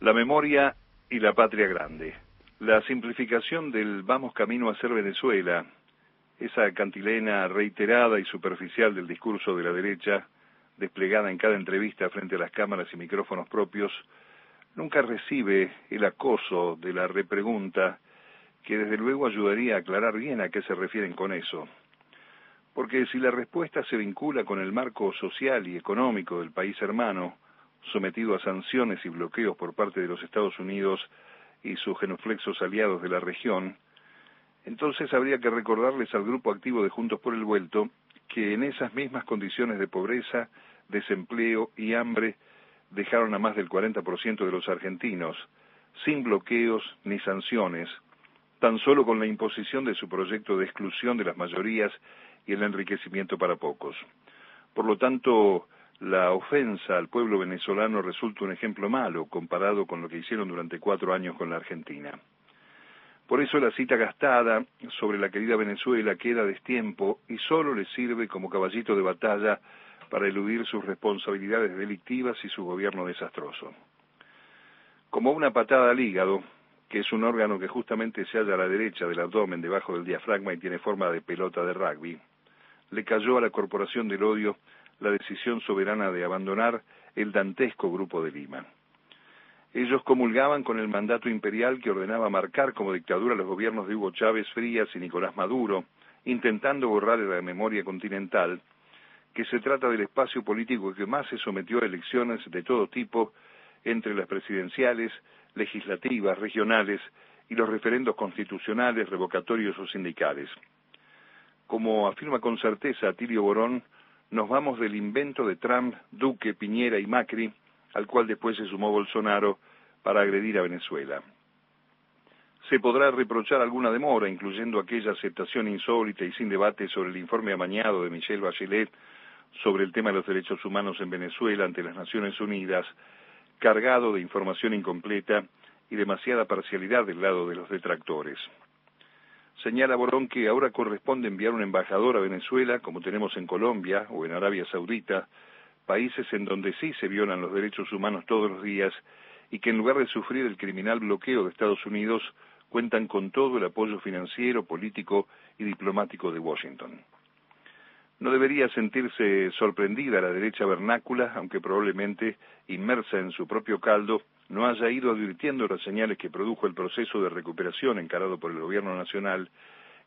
La memoria y la patria grande. La simplificación del vamos camino a ser Venezuela, esa cantilena reiterada y superficial del discurso de la derecha, desplegada en cada entrevista frente a las cámaras y micrófonos propios, nunca recibe el acoso de la repregunta que desde luego ayudaría a aclarar bien a qué se refieren con eso. Porque si la respuesta se vincula con el marco social y económico del país hermano, sometido a sanciones y bloqueos por parte de los Estados Unidos y sus genuflexos aliados de la región, entonces habría que recordarles al grupo activo de Juntos por el Vuelto que en esas mismas condiciones de pobreza, desempleo y hambre dejaron a más del 40% de los argentinos, sin bloqueos ni sanciones, tan solo con la imposición de su proyecto de exclusión de las mayorías y el enriquecimiento para pocos. Por lo tanto, la ofensa al pueblo venezolano resulta un ejemplo malo comparado con lo que hicieron durante cuatro años con la Argentina. Por eso la cita gastada sobre la querida Venezuela queda destiempo y solo le sirve como caballito de batalla para eludir sus responsabilidades delictivas y su gobierno desastroso. Como una patada al hígado, que es un órgano que justamente se halla a la derecha del abdomen debajo del diafragma y tiene forma de pelota de rugby, le cayó a la Corporación del Odio la decisión soberana de abandonar el dantesco Grupo de Lima. Ellos comulgaban con el mandato imperial que ordenaba marcar como dictadura los gobiernos de Hugo Chávez Frías y Nicolás Maduro, intentando borrar de la memoria continental que se trata del espacio político que más se sometió a elecciones de todo tipo entre las presidenciales, legislativas, regionales y los referendos constitucionales, revocatorios o sindicales. Como afirma con certeza Tilio Borón, nos vamos del invento de Trump, Duque, Piñera y Macri, al cual después se sumó Bolsonaro para agredir a Venezuela. Se podrá reprochar alguna demora, incluyendo aquella aceptación insólita y sin debate sobre el informe amañado de Michelle Bachelet sobre el tema de los derechos humanos en Venezuela ante las Naciones Unidas, cargado de información incompleta y demasiada parcialidad del lado de los detractores. Señala Borón que ahora corresponde enviar un embajador a Venezuela, como tenemos en Colombia o en Arabia Saudita, países en donde sí se violan los derechos humanos todos los días y que en lugar de sufrir el criminal bloqueo de Estados Unidos, cuentan con todo el apoyo financiero, político y diplomático de Washington. No debería sentirse sorprendida la derecha vernácula, aunque probablemente, inmersa en su propio caldo, no haya ido advirtiendo las señales que produjo el proceso de recuperación encarado por el gobierno nacional,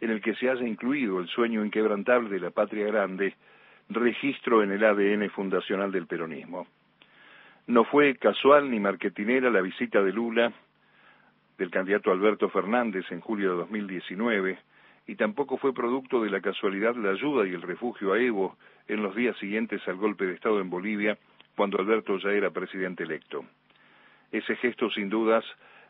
en el que se haya incluido el sueño inquebrantable de la patria grande, registro en el ADN fundacional del peronismo. No fue casual ni marketinera la visita de Lula, del candidato Alberto Fernández en julio de 2019, y tampoco fue producto de la casualidad la ayuda y el refugio a Evo en los días siguientes al golpe de Estado en Bolivia, cuando Alberto ya era presidente electo. Ese gesto, sin dudas,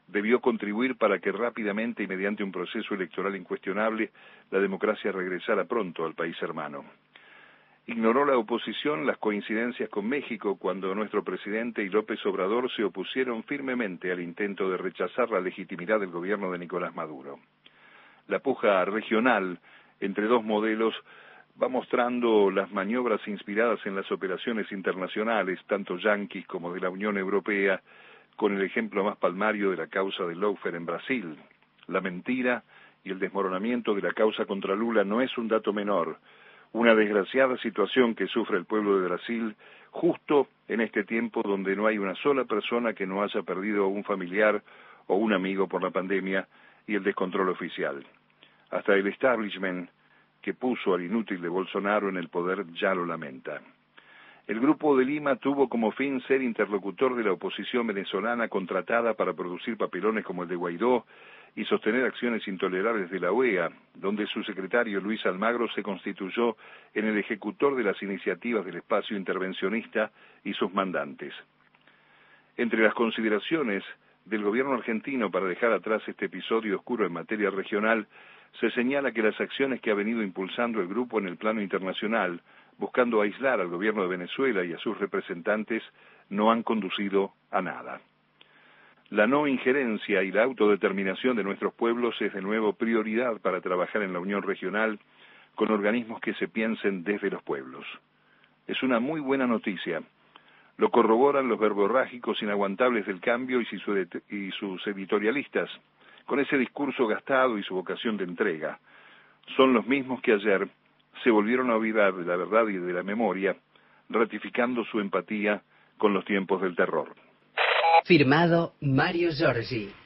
debió contribuir para que rápidamente y mediante un proceso electoral incuestionable la democracia regresara pronto al país hermano. Ignoró la oposición las coincidencias con México cuando nuestro presidente y López Obrador se opusieron firmemente al intento de rechazar la legitimidad del gobierno de Nicolás Maduro la puja regional entre dos modelos va mostrando las maniobras inspiradas en las operaciones internacionales, tanto yanquis como de la Unión Europea, con el ejemplo más palmario de la causa de Loufer en Brasil. La mentira y el desmoronamiento de la causa contra Lula no es un dato menor, una desgraciada situación que sufre el pueblo de Brasil justo en este tiempo donde no hay una sola persona que no haya perdido a un familiar o un amigo por la pandemia y el descontrol oficial. Hasta el establishment que puso al inútil de Bolsonaro en el poder ya lo lamenta. El Grupo de Lima tuvo como fin ser interlocutor de la oposición venezolana contratada para producir papelones como el de Guaidó y sostener acciones intolerables de la OEA, donde su secretario Luis Almagro se constituyó en el ejecutor de las iniciativas del espacio intervencionista y sus mandantes. Entre las consideraciones del gobierno argentino para dejar atrás este episodio oscuro en materia regional se señala que las acciones que ha venido impulsando el grupo en el plano internacional, buscando aislar al gobierno de Venezuela y a sus representantes, no han conducido a nada. La no injerencia y la autodeterminación de nuestros pueblos es de nuevo prioridad para trabajar en la Unión Regional con organismos que se piensen desde los pueblos. Es una muy buena noticia. Lo corroboran los verborrágicos inaguantables del cambio y sus editorialistas, con ese discurso gastado y su vocación de entrega. Son los mismos que ayer se volvieron a olvidar de la verdad y de la memoria, ratificando su empatía con los tiempos del terror. Firmado Mario Giorgi.